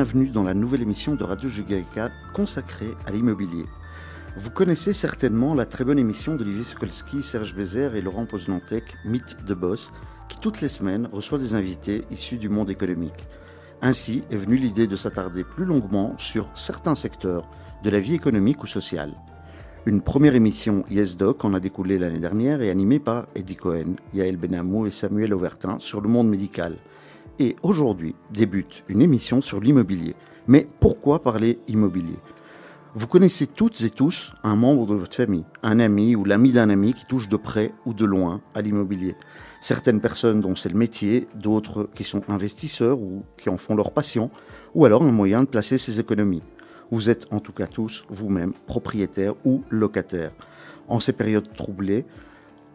bienvenue dans la nouvelle émission de Radio Jugaïka consacrée à l'immobilier. Vous connaissez certainement la très bonne émission d'Olivier Sokolski, Serge Bézère et Laurent Poznantec, Mythe de Boss, qui toutes les semaines reçoit des invités issus du monde économique. Ainsi est venue l'idée de s'attarder plus longuement sur certains secteurs de la vie économique ou sociale. Une première émission YesDoc en a découlé l'année dernière et animée par Eddie Cohen, Yael Benamou et Samuel Auvertin sur le monde médical. Et aujourd'hui débute une émission sur l'immobilier. Mais pourquoi parler immobilier? Vous connaissez toutes et tous un membre de votre famille, un ami ou l'ami d'un ami qui touche de près ou de loin à l'immobilier. Certaines personnes dont c'est le métier, d'autres qui sont investisseurs ou qui en font leur passion, ou alors un moyen de placer ses économies. Vous êtes en tout cas tous vous-même propriétaires ou locataires. En ces périodes troublées,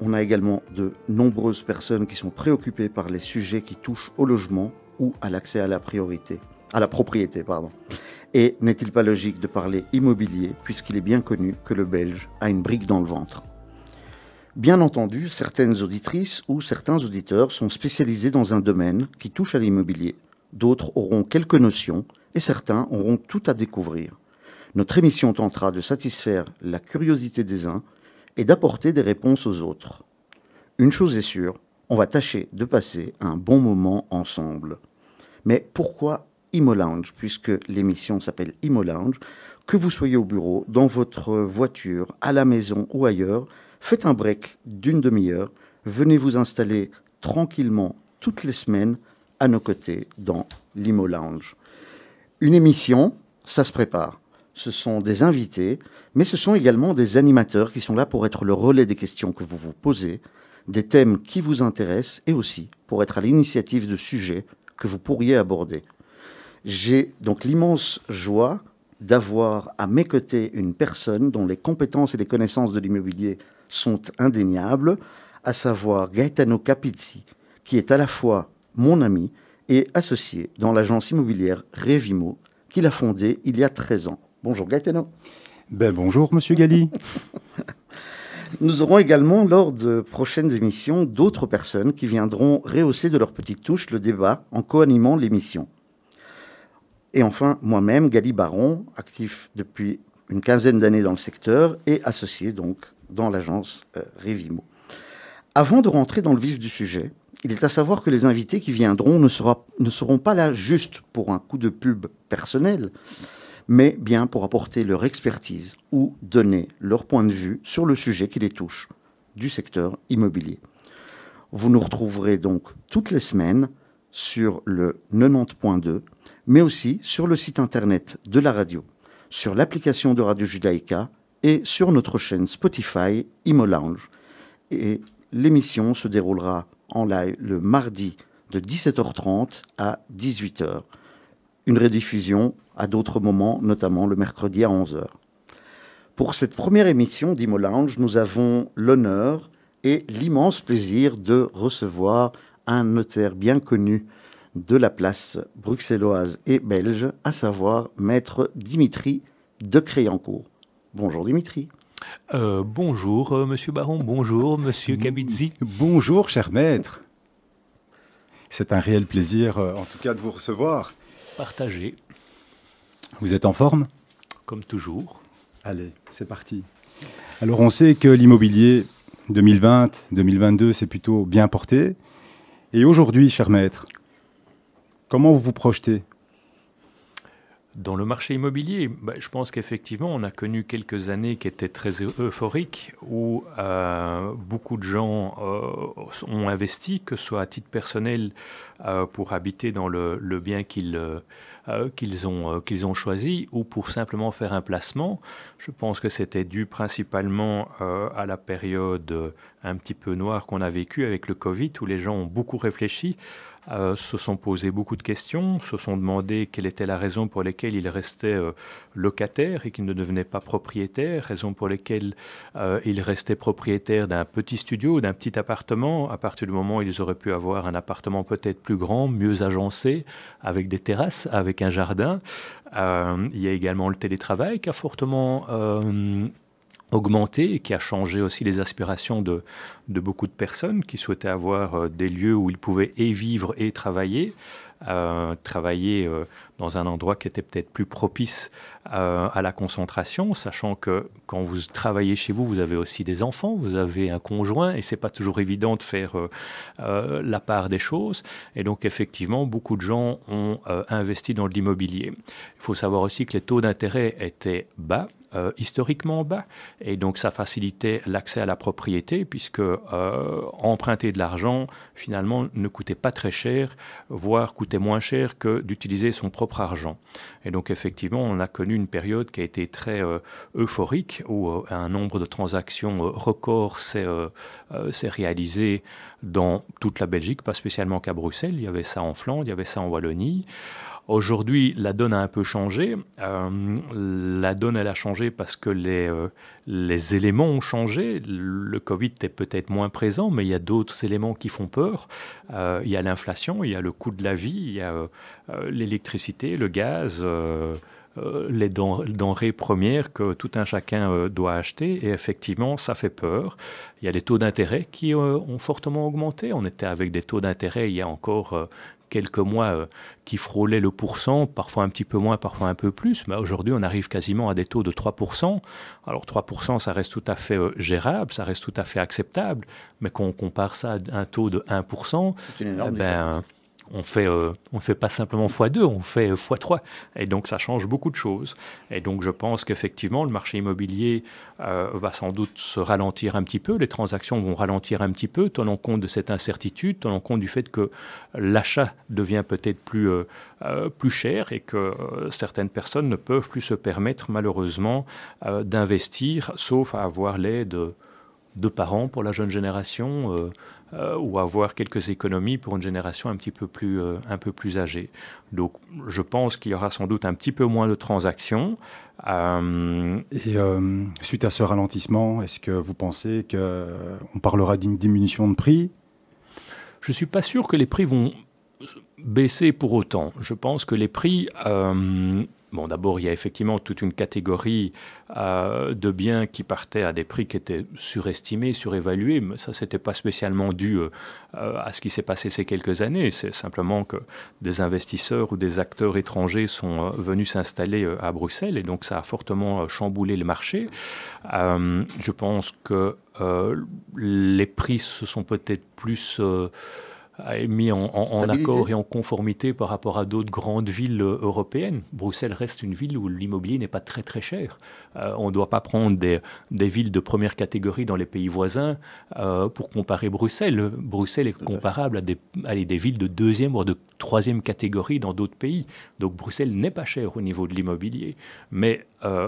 on a également de nombreuses personnes qui sont préoccupées par les sujets qui touchent au logement ou à l'accès à la priorité, à la propriété. Et n'est-il pas logique de parler immobilier puisqu'il est bien connu que le Belge a une brique dans le ventre? Bien entendu, certaines auditrices ou certains auditeurs sont spécialisés dans un domaine qui touche à l'immobilier. D'autres auront quelques notions et certains auront tout à découvrir. Notre émission tentera de satisfaire la curiosité des uns et d'apporter des réponses aux autres. Une chose est sûre, on va tâcher de passer un bon moment ensemble. Mais pourquoi Imo Lounge, puisque l'émission s'appelle Imo Lounge Que vous soyez au bureau, dans votre voiture, à la maison ou ailleurs, faites un break d'une demi-heure, venez vous installer tranquillement toutes les semaines à nos côtés dans l'Imo Lounge. Une émission, ça se prépare ce sont des invités, mais ce sont également des animateurs qui sont là pour être le relais des questions que vous vous posez, des thèmes qui vous intéressent et aussi pour être à l'initiative de sujets que vous pourriez aborder. J'ai donc l'immense joie d'avoir à mes côtés une personne dont les compétences et les connaissances de l'immobilier sont indéniables, à savoir Gaetano Capizzi, qui est à la fois mon ami et associé dans l'agence immobilière Revimo, qu'il a fondée il y a 13 ans. Bonjour Gaetano. Ben bonjour Monsieur Galli. Nous aurons également lors de prochaines émissions d'autres personnes qui viendront rehausser de leur petite touche le débat en co-animant l'émission. Et enfin, moi-même, Gali Baron, actif depuis une quinzaine d'années dans le secteur et associé donc dans l'agence euh, Revimo. Avant de rentrer dans le vif du sujet, il est à savoir que les invités qui viendront ne, ne seront pas là juste pour un coup de pub personnel, mais bien pour apporter leur expertise ou donner leur point de vue sur le sujet qui les touche du secteur immobilier. Vous nous retrouverez donc toutes les semaines sur le 90.2, mais aussi sur le site internet de la radio, sur l'application de Radio Judaïka et sur notre chaîne Spotify Imo Lounge. Et l'émission se déroulera en live le mardi de 17h30 à 18h. Une rediffusion à d'autres moments, notamment le mercredi à 11h. Pour cette première émission d'Imo Lounge, nous avons l'honneur et l'immense plaisir de recevoir un notaire bien connu de la place bruxelloise et belge, à savoir maître Dimitri de Créancourt. Bonjour Dimitri. Euh, bonjour euh, Monsieur Baron, bonjour Monsieur Kabitzi. Bonjour cher maître. C'est un réel plaisir euh, en tout cas de vous recevoir. Partagé. Vous êtes en forme? Comme toujours. Allez, c'est parti. Alors on sait que l'immobilier 2020, 2022, c'est plutôt bien porté. Et aujourd'hui, cher maître, comment vous vous projetez? Dans le marché immobilier, bah, je pense qu'effectivement, on a connu quelques années qui étaient très euphoriques, où euh, beaucoup de gens euh, ont investi, que ce soit à titre personnel euh, pour habiter dans le, bien qu'ils ont, choisi ou pour simplement faire un placement. Je pense que c'était dû principalement à la période un petit peu noire qu'on a vécue avec le Covid, où les gens ont beaucoup réfléchi euh, se sont posés beaucoup de questions, se sont demandé quelle était la raison pour laquelle ils restaient euh, locataires et qu'ils ne devenaient pas propriétaires, raison pour laquelle euh, ils restaient propriétaires d'un petit studio d'un petit appartement, à partir du moment où ils auraient pu avoir un appartement peut-être plus grand, mieux agencé, avec des terrasses, avec un jardin. il y a également le télétravail qui a fortement augmenté et qui a changé aussi les aspirations de, de beaucoup de personnes qui souhaitaient avoir euh, des lieux où ils pouvaient et vivre et travailler. Euh, travailler euh, dans un endroit qui était peut-être plus propice à la concentration, sachant que quand vous travaillez chez vous, vous avez aussi des enfants, vous avez un conjoint, et c'est pas toujours évident de faire la part des choses. Et donc effectivement, beaucoup de gens ont investi dans l'immobilier. Il faut savoir aussi que les taux d'intérêt étaient bas euh, historiquement bas. Et donc ça facilitait l'accès à la propriété puisque euh, emprunter de l'argent finalement ne coûtait pas très cher, voire coûtait moins cher que d'utiliser son propre argent. Et donc effectivement on a connu une période qui a été très euh, euphorique où un nombre de transactions record s'est réalisé dans toute la Belgique, pas spécialement qu'à Bruxelles. Il y avait ça en Flandre, il y avait ça en Wallonie. Aujourd'hui, la donne a un peu changé. Euh, la donne, elle a changé parce que les, euh, les éléments ont changé. Le Covid est peut-être moins présent, mais il y a d'autres éléments qui font peur. Euh, il y a l'inflation, il y a le coût de la vie, il y a l'électricité, le gaz. les denrées premières que tout un chacun doit acheter. Et effectivement, ça fait peur. Il y a les taux d'intérêt qui ont fortement augmenté. On était avec des taux d'intérêt il y a encore quelques mois euh, qui frôlaient le pourcent, parfois un petit peu moins, parfois un peu plus, mais aujourd'hui on arrive quasiment à des taux de 3%. Alors 3% ça reste tout à fait euh, gérable, ça reste tout à fait acceptable, mais quand on compare ça à un taux de 1%, c'est une énorme eh on fait, euh, fait pas simplement x2, on fait x3. Et donc ça change beaucoup de choses. Et donc je pense qu'effectivement, le marché immobilier euh, va sans doute se ralentir un petit peu, les transactions vont ralentir un petit peu, tenant compte de cette incertitude, tenant compte du fait que l'achat devient peut-être plus, euh, plus cher et que certaines personnes ne peuvent plus se permettre malheureusement d'investir, sauf à avoir l'aide de parents pour la jeune génération euh, ou avoir quelques économies pour une génération un petit peu plus, euh, un peu plus âgée. Donc je pense qu'il y aura sans doute un petit peu moins de transactions. Euh, Et suite à ce ralentissement, est-ce que vous pensez qu'on parlera d'une diminution de prix? Je ne suis pas sûr que les prix vont baisser pour autant. Je pense que les prix Bon, d'abord, il y a effectivement toute une catégorie euh, de biens qui partaient à des prix qui étaient surestimés, surévalués, mais ça, n'était pas spécialement dû euh, à ce qui s'est passé ces quelques années. C'est simplement que des investisseurs ou des acteurs étrangers sont euh, venus s'installer à Bruxelles et donc ça a fortement chamboulé le marché. je pense que les prix se sont peut-être plus mis en, accord et en conformité par rapport à d'autres grandes villes euh, européennes. Bruxelles reste une ville où l'immobilier n'est pas très très cher. Euh, on ne doit pas prendre des, des, villes de première catégorie dans les pays voisins euh, pour comparer Bruxelles. Bruxelles est comparable à des, à des villes de deuxième ou de troisième catégorie dans d'autres pays. Donc Bruxelles n'est pas cher au niveau de l'immobilier. Mais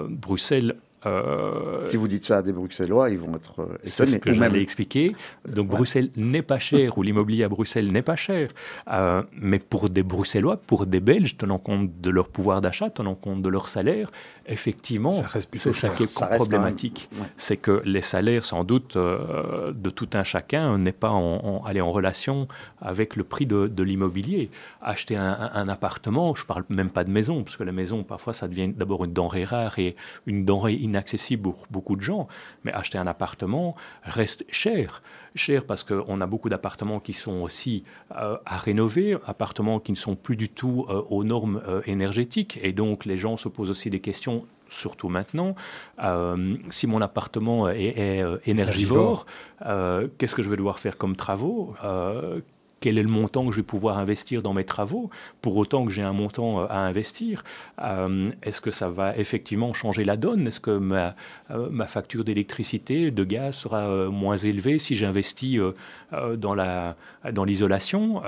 Bruxelles euh, si vous dites ça à des Bruxellois, ils vont être étonnés. C'est ce que j'allais expliquer. Donc Bruxelles n'est pas cher, ou l'immobilier à Bruxelles n'est pas cher. Euh, mais pour des Bruxellois, pour des Belges, tenant compte de leur pouvoir d'achat, tenant compte de leur salaire, effectivement, c'est ça qui est problématique. C'est que les salaires, sans doute, euh, de tout un chacun n'est pas en, en relation avec le prix de, l'immobilier. Acheter un, un, appartement, je ne parle même pas de maison, parce que la maison, parfois, ça devient d'abord une denrée rare et une denrée inaccessible pour beaucoup de gens. Mais acheter un appartement reste cher. Cher parce qu'on a beaucoup d'appartements qui sont aussi euh, à rénover, appartements qui ne sont plus du tout euh, aux normes euh, énergétiques. Et donc les gens se posent aussi des questions surtout maintenant, si mon appartement est, énergivore, qu'est-ce que je vais devoir faire comme travaux? Quel est le montant que je vais pouvoir investir dans mes travaux, pour autant que j'ai un montant euh, à investir. Euh, est-ce que ça va effectivement changer la donne? Est-ce que ma, euh, facture d'électricité, de gaz sera moins élevée si j'investis dans, la, dans l'isolation?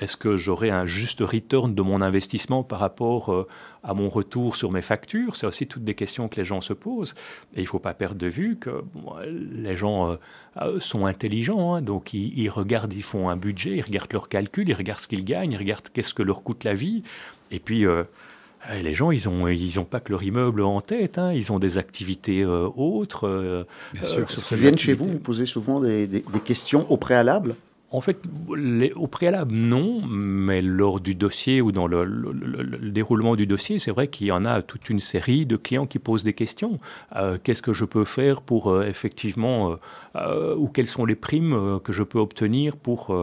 Est-ce que j'aurai un juste return de mon investissement par rapport à mon retour sur mes factures? C'est aussi toutes des questions que les gens se posent. Et il ne faut pas perdre de vue que les gens sont intelligents, hein, donc ils, ils regardent, ils font un budget, regardent leurs calculs, ils regardent ce qu'ils gagnent, ils regardent qu'est-ce que leur coûte la vie. Et puis, euh, les gens, ils n'ont ils ont pas que leur immeuble en tête, hein. ils ont des activités euh, autres. Euh, Bien sûr. Ils viennent chez vous, vous posez souvent des, des, questions au préalable en fait, au préalable, non, mais lors du dossier ou dans le, déroulement du dossier, c'est vrai qu'il y en a toute une série de clients qui posent des questions. Euh, qu'est-ce que je peux faire pour euh, effectivement, euh, ou quelles sont les primes que je peux obtenir pour,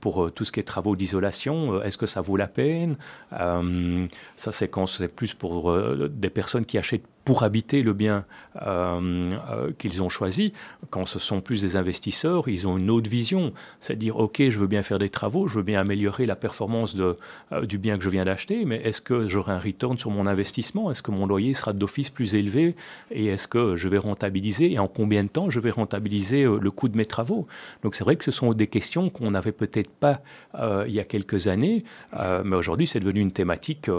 pour tout ce qui est travaux d'isolation? Est-ce que ça vaut la peine? Ça, c'est quand c'est plus pour des personnes qui achètent pour habiter le bien euh, euh, qu'ils ont choisi. Quand ce sont plus des investisseurs, ils ont une autre vision. C'est-à-dire, OK, je veux bien faire des travaux, je veux bien améliorer la performance euh, du bien que je viens d'acheter, mais est-ce que j'aurai un return sur mon investissement? Est-ce que mon loyer sera d'office plus élevé? Et est-ce que je vais rentabiliser? Et en combien de temps je vais rentabiliser le coût de mes travaux? Donc c'est vrai que ce sont des questions qu'on n'avait peut-être pas il y a quelques années, mais aujourd'hui c'est devenu une thématique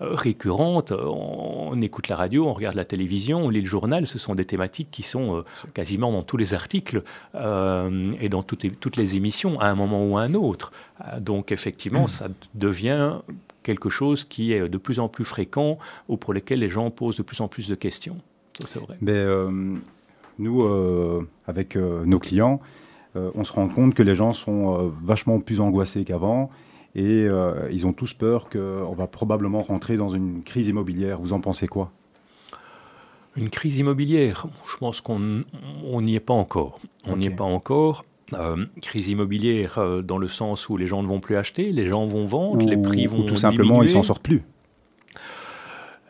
récurrente. On écoute la radio, on regarde la télévision, on lit le journal, ce sont des thématiques qui sont euh, quasiment dans tous les articles euh, et dans toutes les, émissions à un moment ou à un autre. Euh, donc effectivement, ça devient quelque chose qui est de plus en plus fréquent ou pour lesquels les gens posent de plus en plus de questions. c'est vrai. Mais, nous, avec nos clients, on se rend compte que les gens sont vachement plus angoissés qu'avant et ils ont tous peur qu'on va probablement rentrer dans une crise immobilière. Vous en pensez quoi? Une crise immobilière, je pense qu'on n'y est pas encore. On n'y est pas encore. Euh, crise immobilière euh, dans le sens où les gens ne vont plus acheter, les gens vont vendre, les prix vont ou tout simplement ils s'en sortent plus.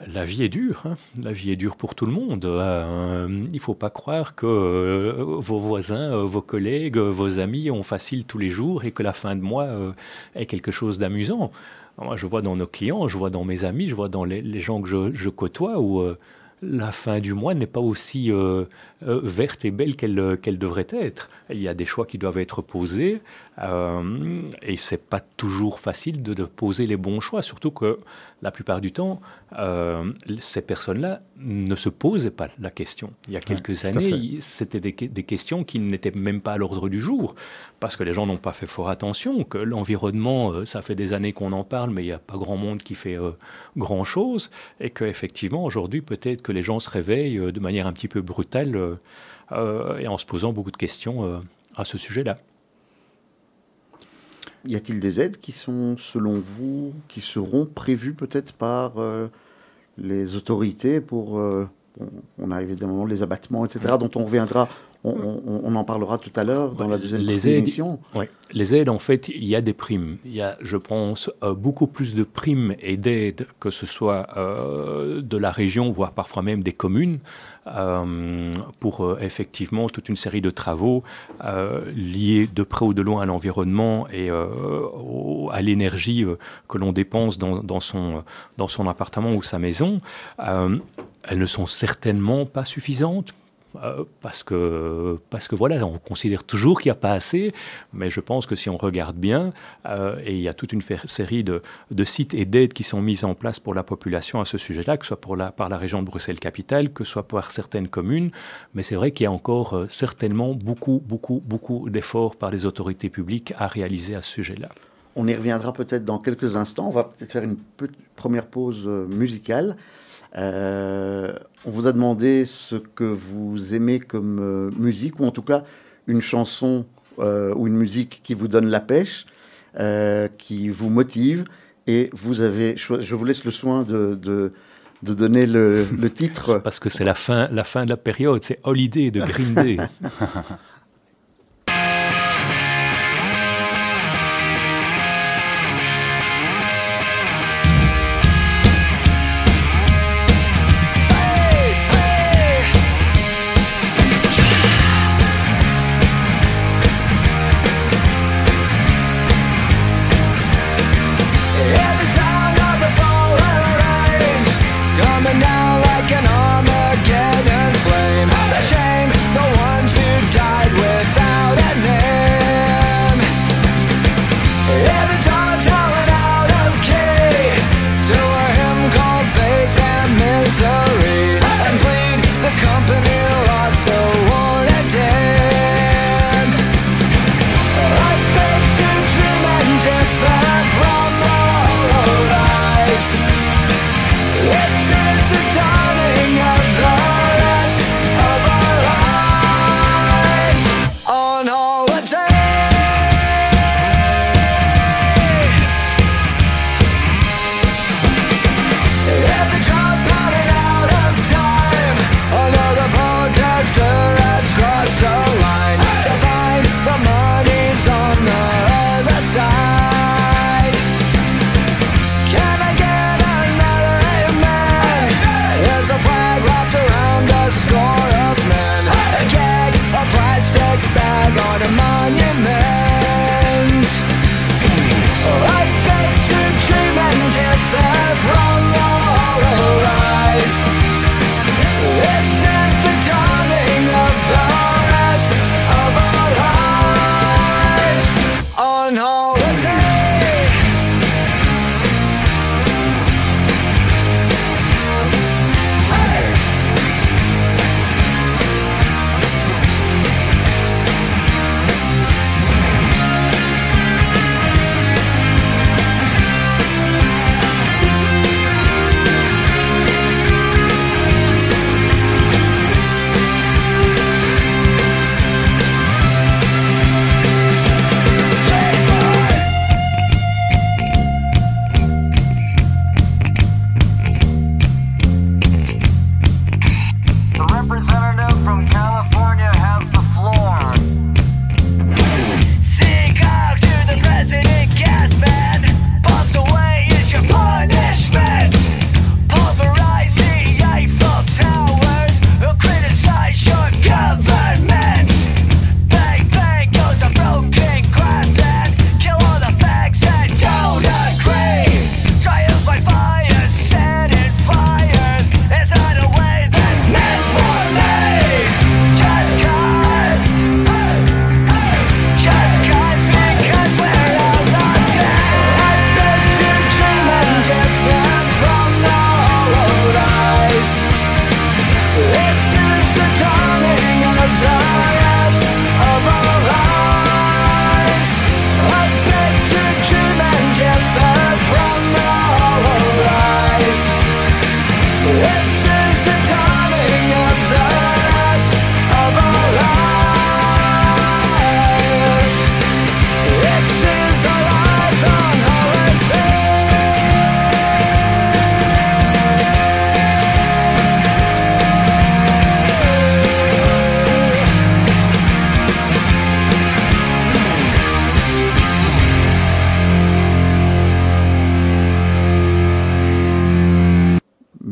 La vie est dure, hein. la vie est dure pour tout le monde. Euh, il ne faut pas croire que vos voisins, vos collègues, vos amis ont facile tous les jours et que la fin de mois est quelque chose d'amusant. Moi, je vois dans nos clients, je vois dans mes amis, je vois dans les, gens que je, je côtoie où la fin du mois n'est pas aussi euh, euh, verte et belle qu'elle qu'elle devrait être. Il y a des choix qui doivent être posés euh, et c'est pas toujours facile de, poser les bons choix, surtout que la plupart du temps, euh, ces personnes-là ne se posaient pas la question. Il y a quelques années, c'était des, questions qui n'étaient même pas à l'ordre du jour, parce que les gens n'ont pas fait fort attention, que l'environnement, euh, ça fait des années qu'on en parle, mais il n'y a pas grand monde qui fait grand-chose, et qu'effectivement, aujourd'hui, peut-être que les gens se réveillent de manière un petit peu brutale et en se posant beaucoup de questions à ce sujet-là. Y a-t-il des aides qui sont, selon vous, qui seront prévues peut-être par euh, les autorités pour... Euh, on a évidemment les abattements, etc., dont on reviendra on, en parlera tout à l'heure dans la deuxième les émission. Les aides, en fait, il y a des primes. Il y a, je pense, euh, beaucoup plus de primes et d'aides, que ce soit euh, de la région, voire parfois même des communes, euh, pour effectivement toute une série de travaux liés de près ou de loin à l'environnement et à l'énergie que l'on dépense dans, son, dans son appartement ou sa maison. elles ne sont certainement pas suffisantes euh, parce que, parce que voilà, on considère toujours qu'il n'y a pas assez, mais je pense que si on regarde bien, euh, et il y a toute une série de, sites et d'aides qui sont mises en place pour la population à ce sujet-là, que ce soit par la région de Bruxelles-Capitale, que ce soit par certaines communes, mais c'est vrai qu'il y a encore euh, certainement beaucoup, beaucoup, beaucoup d'efforts par les autorités publiques à réaliser à ce sujet-là. On y reviendra peut-être dans quelques instants. On va peut-être faire une première pause musicale. Euh, on vous a demandé ce que vous aimez comme euh, musique, ou en tout cas une chanson euh, ou une musique qui vous donne la pêche, qui vous motive. Et vous avez, je vous laisse le soin de, de, donner le, le titre. Parce que c'est la fin, la fin de la période, c'est Holiday de Green Day.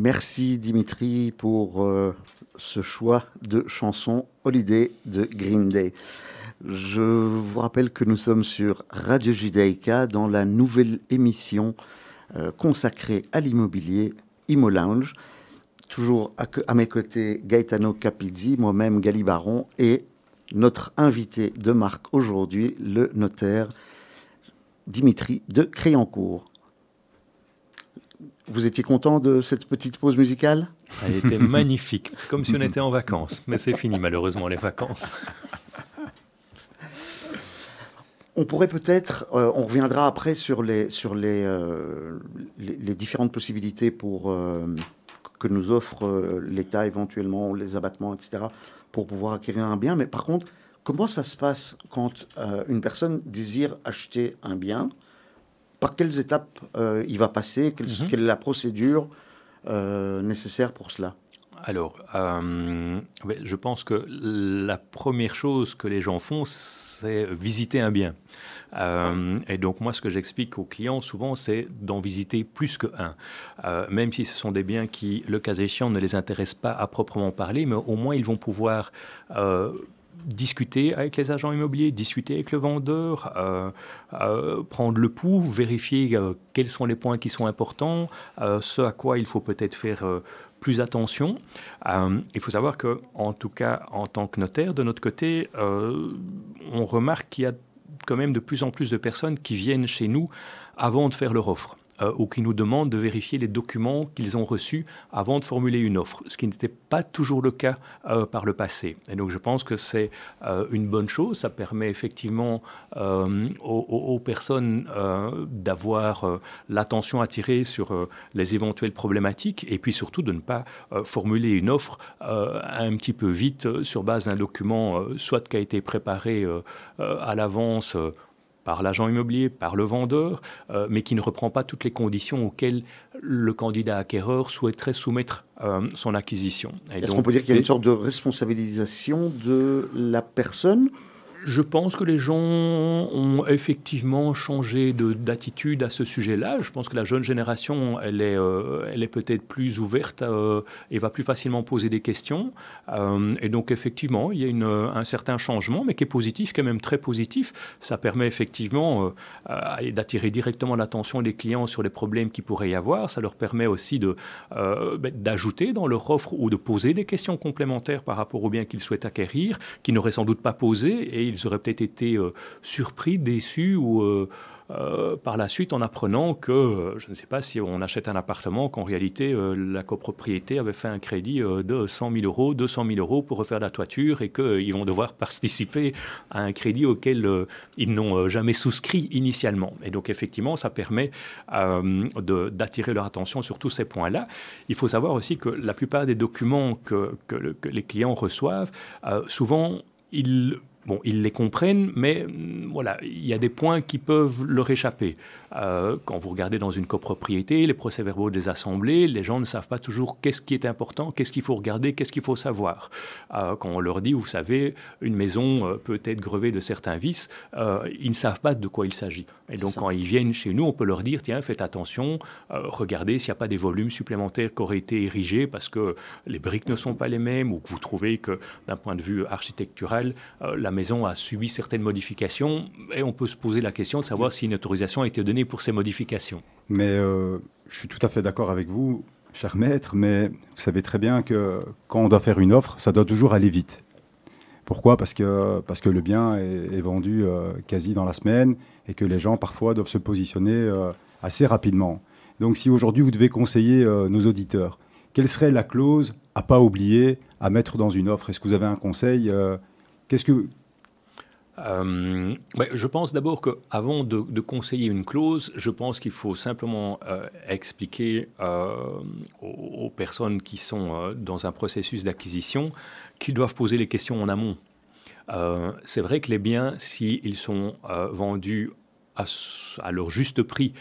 Merci Dimitri pour euh, ce choix de chanson Holiday de Green Day. Je vous rappelle que nous sommes sur Radio Judaïka dans la nouvelle émission euh, consacrée à l'immobilier Imo Lounge. Toujours à, mes côtés Gaetano Capizzi, moi-même Gali Baron et notre invité de marque aujourd'hui, le notaire Dimitri de Créancourt. Vous étiez content de cette petite pause musicale? Elle était magnifique, comme si on était en vacances. Mais c'est fini malheureusement les vacances. On pourrait peut-être, euh, on reviendra après sur les, sur les, euh, les, différentes possibilités pour, euh, que nous offre l'État éventuellement, les abattements, etc., pour pouvoir acquérir un bien. Mais par contre, comment ça se passe quand une personne désire acheter un bien par quelles étapes euh, il va passer mhm. quelle, est la procédure euh, nécessaire pour cela? Alors, euh, je pense que la première chose que les gens font, c'est visiter un bien. et donc moi, ce que j'explique aux clients souvent, c'est d'en visiter plus qu'un. même si ce sont des biens qui, le cas échéant, ne les intéressent pas à proprement parler, mais au moins ils vont pouvoir discuter avec les agents immobiliers, discuter avec le vendeur, euh, euh, prendre le pouls, vérifier euh, quels sont les points qui sont importants, ce à quoi il faut peut-être faire plus attention. il faut savoir que, en tout cas, en tant que notaire, de notre côté, on remarque qu'il y a quand même de plus en plus de personnes qui viennent chez nous avant de faire leur offre. Euh, ou qui nous demandent de vérifier les documents qu'ils ont reçus avant de formuler une offre, ce qui n'était pas toujours le cas euh, par le passé. Et donc je pense que c'est euh, une bonne chose, ça permet effectivement aux, personnes d'avoir l'attention attirée sur les éventuelles problématiques et puis surtout de ne pas formuler une offre un petit peu vite sur base d'un document soit qui a été préparé à l'avance par l'agent immobilier, par le vendeur, euh, mais qui ne reprend pas toutes les conditions auxquelles le candidat acquéreur souhaiterait soumettre euh, son acquisition. Est-ce qu'on peut dire qu'il y a une sorte de responsabilisation de la personne je pense que les gens ont effectivement changé d'attitude à ce sujet-là. Je pense que la jeune génération, elle est, euh, est peut-être plus ouverte euh, et va plus facilement poser des questions. Euh, et donc, effectivement, il y a un certain changement, mais qui est positif, qui est même très positif. Ça permet effectivement d'attirer directement l'attention des clients sur les problèmes qui pourraient y avoir. Ça leur permet aussi ben, d'ajouter dans leur offre ou de poser des questions complémentaires par rapport aux biens qu'ils souhaitent acquérir, qu'ils n'auraient sans doute pas posées. Ils auraient peut-être été euh, surpris, déçus ou euh, euh, par la suite en apprenant que, je ne sais pas si on achète un appartement, qu'en réalité la copropriété avait fait un crédit de 100 000 euros, 200 000 euros pour refaire la toiture et qu'ils vont devoir participer à un crédit auquel ils n'ont jamais souscrit initialement. Et donc effectivement, ça permet d'attirer leur attention sur tous ces points-là. Il faut savoir aussi que la plupart des documents que, que, que les clients reçoivent, souvent, ils Bon, ils les comprennent, mais mm, voilà, il y a des points qui peuvent leur échapper. Euh, quand vous regardez dans une copropriété, les procès-verbaux des assemblées, les gens ne savent pas toujours qu'est-ce qui est important, qu'est-ce qu'il faut regarder, qu'est-ce qu'il faut savoir. Euh, quand on leur dit, vous savez, une maison euh, peut être grevée de certains vices, ils ne savent pas de quoi il s'agit. Et donc, quand ils viennent chez nous, on peut leur dire, tiens, faites attention, regardez s'il n'y a pas des volumes supplémentaires qui auraient été érigés parce que les briques ne sont pas les mêmes ou que vous trouvez que, d'un point de vue architectural, la maison a subi certaines modifications. Et on peut se poser la question de savoir si une autorisation a été donnée pour ces modifications. Mais euh, je suis tout à fait d'accord avec vous, cher maître, mais vous savez très bien que quand on doit faire une offre, ça doit toujours aller vite. Pourquoi? Parce que, parce que le bien est, vendu euh, quasi dans la semaine et que les gens parfois doivent se positionner euh, assez rapidement. Donc si aujourd'hui vous devez conseiller nos auditeurs, quelle serait la clause à pas oublier à mettre dans une offre? Est-ce que vous avez un conseil Qu'est-ce que euh, je pense d'abord qu'avant de, de, conseiller une clause, je pense qu'il faut simplement euh, expliquer euh, aux, personnes qui sont dans un processus d'acquisition qu'ils doivent poser les questions en amont. C'est vrai que les biens, s'ils sont vendus à, à, leur juste prix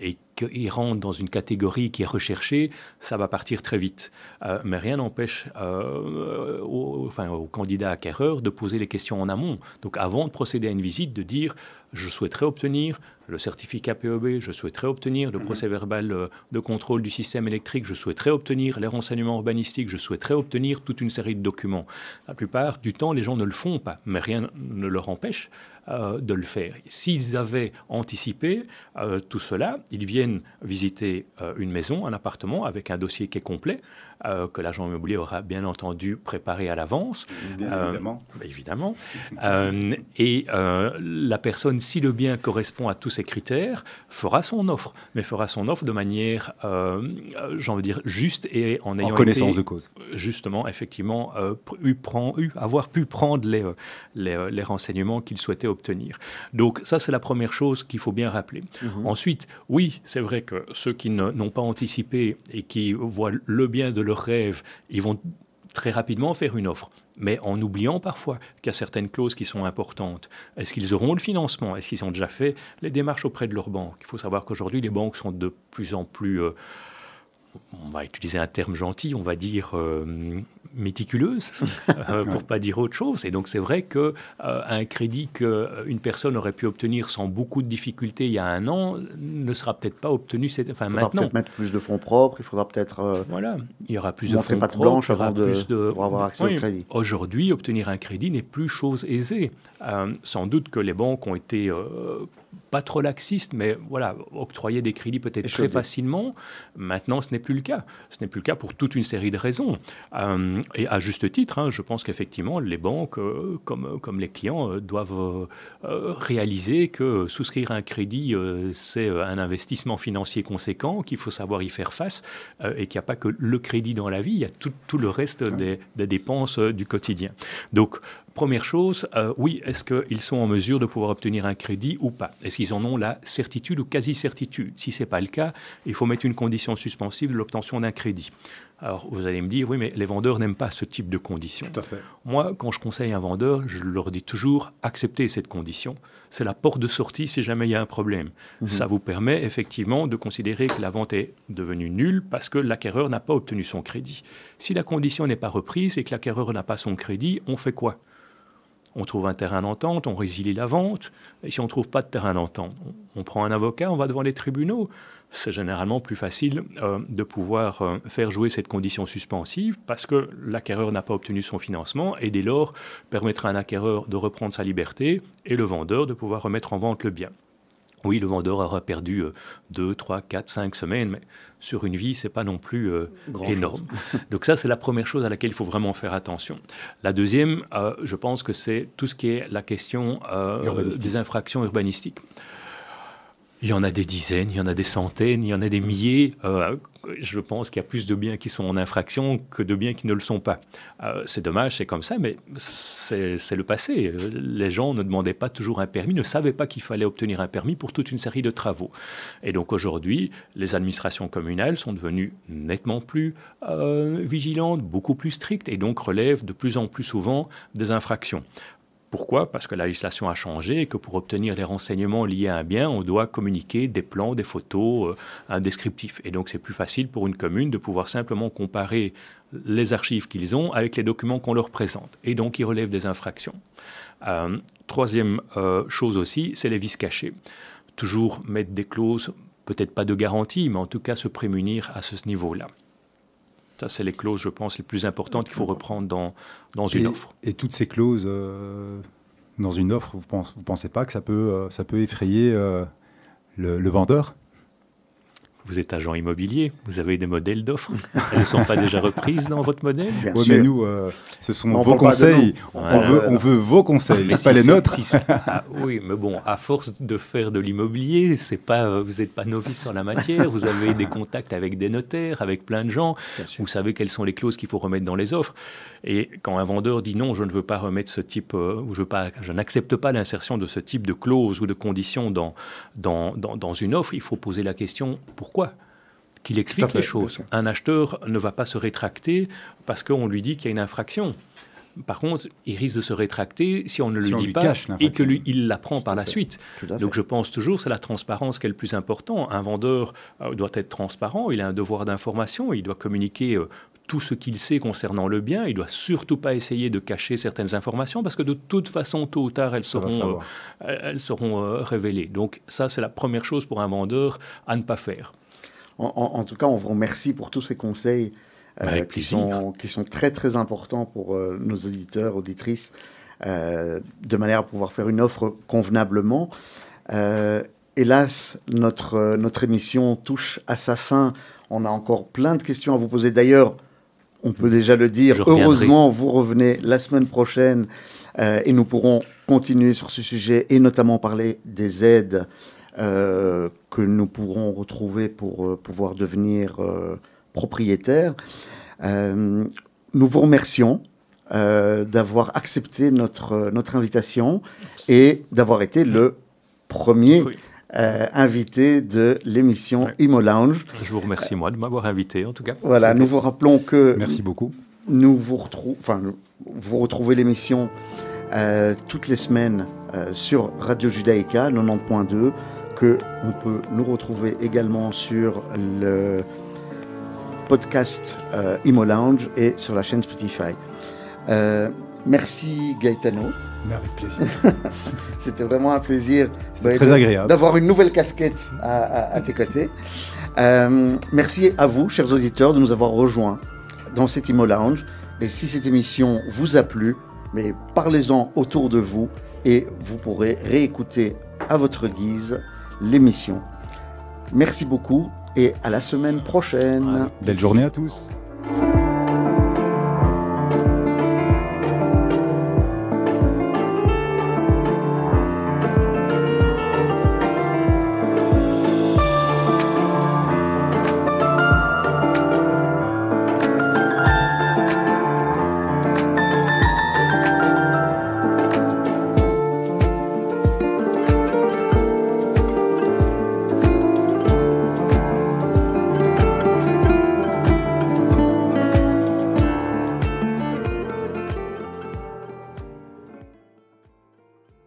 et qu'ils rentrent dans une catégorie qui est recherchée, ça va partir très vite. Euh, mais rien n'empêche euh, au, enfin, au candidat acquéreur de poser les questions en amont. Donc avant de procéder à une visite, de dire je souhaiterais obtenir le certificat POB, je souhaiterais obtenir le mhm. procès verbal euh, de contrôle du système électrique, je souhaiterais obtenir les renseignements urbanistiques, je souhaiterais obtenir toute une série de documents. La plupart du temps, les gens ne le font pas, mais rien ne leur empêche euh, de le faire. S'ils avaient anticipé euh, tout cela, ils viennent visiter euh, une maison, un appartement avec un dossier qui est complet, que l'agent immobilier aura bien entendu préparé à l'avance. évidemment. évidemment. et la personne, si le bien correspond à tous ces critères, fera son offre, mais fera son offre de manière, j'en veux dire, juste et en ayant en connaissance de cause. Justement, effectivement, eu, eu, avoir pu prendre les, les, les renseignements qu'il souhaitait obtenir. Donc ça, c'est la première chose qu'il faut bien rappeler. Mhm. Ensuite, oui, c'est vrai que ceux qui n'ont pas anticipé et qui voient le bien de leur rêve, ils vont très rapidement faire une offre, mais en oubliant parfois qu'il y a certaines clauses qui sont importantes. Est-ce qu'ils auront le financement? Est-ce qu'ils ont déjà fait les démarches auprès de leur banque? Il faut savoir qu'aujourd'hui, les banques sont de plus en plus... Euh, on va utiliser un terme gentil, on va dire euh, méticuleuse, euh, pour pas dire autre chose. Et donc c'est vrai que euh, un crédit qu'une personne aurait pu obtenir sans beaucoup de difficultés il y a un an ne sera peut-être pas obtenu cette, enfin, il faudra peut-être mettre plus de fonds propres, il faudra peut-être voilà, il y aura plus de fonds de blanche avant de, plus de... pour avoir accès au crédit. Aujourd'hui, obtenir un crédit n'est plus chose aisée. sans doute que les banques ont été pas trop laxiste, mais voilà, octroyer des crédits peut-être très facilement. Maintenant, ce n'est plus le cas. Ce n'est plus le cas pour toute une série de raisons. Euh, et à juste titre, hein, je pense qu'effectivement, les banques, euh, comme, comme les clients, euh, doivent réaliser que souscrire un crédit, c'est un investissement financier conséquent, qu'il faut savoir y faire face, et qu'il n'y a pas que le crédit dans la vie, il y a tout, tout le reste des, des dépenses du quotidien. Donc, Première chose, euh, oui, est-ce qu'ils sont en mesure de pouvoir obtenir un crédit ou pas? Est-ce qu'ils en ont la certitude ou quasi-certitude? Si ce n'est pas le cas, il faut mettre une condition suspensive de l'obtention d'un crédit. Alors, vous allez me dire, oui, mais les vendeurs n'aiment pas ce type de condition. Tout à fait. Moi, quand je conseille un vendeur, je leur dis toujours, acceptez cette condition. C'est la porte de sortie si jamais il y a un problème. Mhm. Ça vous permet effectivement de considérer que la vente est devenue nulle parce que l'acquéreur n'a pas obtenu son crédit. Si la condition n'est pas reprise et que l'acquéreur n'a pas son crédit, on fait quoi? On trouve un terrain d'entente, on résilie la vente, et si on ne trouve pas de terrain d'entente, on, prend un avocat, on va devant les tribunaux. C'est généralement plus facile euh, de pouvoir euh, faire jouer cette condition suspensive parce que l'acquéreur n'a pas obtenu son financement et dès lors permettra à un acquéreur de reprendre sa liberté et le vendeur de pouvoir remettre en vente le bien. Oui, le vendeur aura perdu 2, 3, 4, 5 semaines, mais sur une vie, c'est pas non plus euh, énorme. Donc ça, c'est la première chose à laquelle il faut vraiment faire attention. La deuxième, euh, je pense que c'est tout ce qui est la question euh, des infractions urbanistiques. Il y en a des dizaines, il y en a des centaines, il y en a des milliers. Euh, je pense qu'il y a plus de biens qui sont en infraction que de biens qui ne le sont pas. Euh, c'est dommage, c'est comme ça, mais c'est le passé. Les gens ne demandaient pas toujours un permis, ne savaient pas qu'il fallait obtenir un permis pour toute une série de travaux. Et donc aujourd'hui, les administrations communales sont devenues nettement plus euh, vigilantes, beaucoup plus strictes, et donc relèvent de plus en plus souvent des infractions. Pourquoi? Parce que la législation a changé et que pour obtenir les renseignements liés à un bien, on doit communiquer des plans, des photos, euh, un descriptif. Et donc c'est plus facile pour une commune de pouvoir simplement comparer les archives qu'ils ont avec les documents qu'on leur présente. Et donc ils relèvent des infractions. Euh, troisième euh, chose aussi, c'est les vices cachés. Toujours mettre des clauses, peut-être pas de garantie, mais en tout cas se prémunir à ce niveau-là. Ça, c'est les clauses, je pense, les plus importantes qu'il faut reprendre dans, dans une offre. Et toutes ces clauses euh, dans une offre, vous ne pensez, vous pensez pas que ça peut, euh, ça peut effrayer euh, le, vendeur? Vous êtes agent immobilier, vous avez des modèles d'offres. Elles ne sont pas déjà reprises dans votre modèle Oui, mais nous, euh, ce sont vos conseils. On, veut, on, veut, vos conseils, pas les nôtres. Ah, oui, mais bon, à force de faire de l'immobilier, c'est pas, euh, vous n'êtes pas novice en la matière. Vous avez des contacts avec des notaires, avec plein de gens. Vous savez quelles sont les clauses qu'il faut remettre dans les offres. Et quand un vendeur dit non, je ne veux pas remettre ce type, euh, ou je, je n'accepte pas l'insertion de ce type de clause ou de conditions dans, dans, dans, dans une offre, il faut poser la question pourquoi pourquoi qu'il explique les choses. Un acheteur ne va pas se rétracter parce qu'on lui dit qu'il y a une infraction. Par contre, il risque de se rétracter si on ne le dit pas et qu'il l'apprend par la suite. Donc je pense toujours c'est la transparence qui est le plus important. Un vendeur euh, doit être transparent, il a un devoir d'information, il doit communiquer euh, tout ce qu'il sait concernant le bien. Il doit surtout pas essayer de cacher certaines informations parce que de toute façon, tôt ou tard, elles seront, euh, elles seront euh, révélées. Donc ça, c'est la première chose pour un vendeur à ne pas faire. En, tout cas, on vous remercie pour tous ces conseils euh, qui, sont, qui sont très très importants pour nos auditeurs, auditrices, de manière à pouvoir faire une offre convenablement. hélas, notre, notre émission touche à sa fin. On a encore plein de questions à vous poser. D'ailleurs, on peut déjà le dire. Heureusement, vous revenez la semaine prochaine euh, et nous pourrons continuer sur ce sujet et notamment parler des aides euh, que nous pourrons retrouver pour euh, pouvoir devenir propriétaires. nous vous remercions d'avoir accepté notre, notre invitation et d'avoir été le premier euh, invité de l'émission Imo Lounge. Je vous remercie, moi, de m'avoir invité, en tout cas. Voilà, nous vous rappelons que... Merci beaucoup. Nous vous, retrouvons, enfin, vous retrouvez l'émission euh, toutes les semaines euh, sur Radio Judaïka 90.2, que on peut nous retrouver également sur le podcast Imo Lounge et sur la chaîne Spotify. merci Gaetano. avec plaisir. C'était vraiment un plaisir. très agréable. D'avoir une nouvelle casquette à, tes côtés. Euh, merci à vous, chers auditeurs, de nous avoir rejoints dans cet Imo Lounge. Et si cette émission vous a plu, mais parlez-en autour de vous et vous pourrez réécouter à votre guise l'émission. Merci beaucoup et à la semaine prochaine. Belle journée à tous.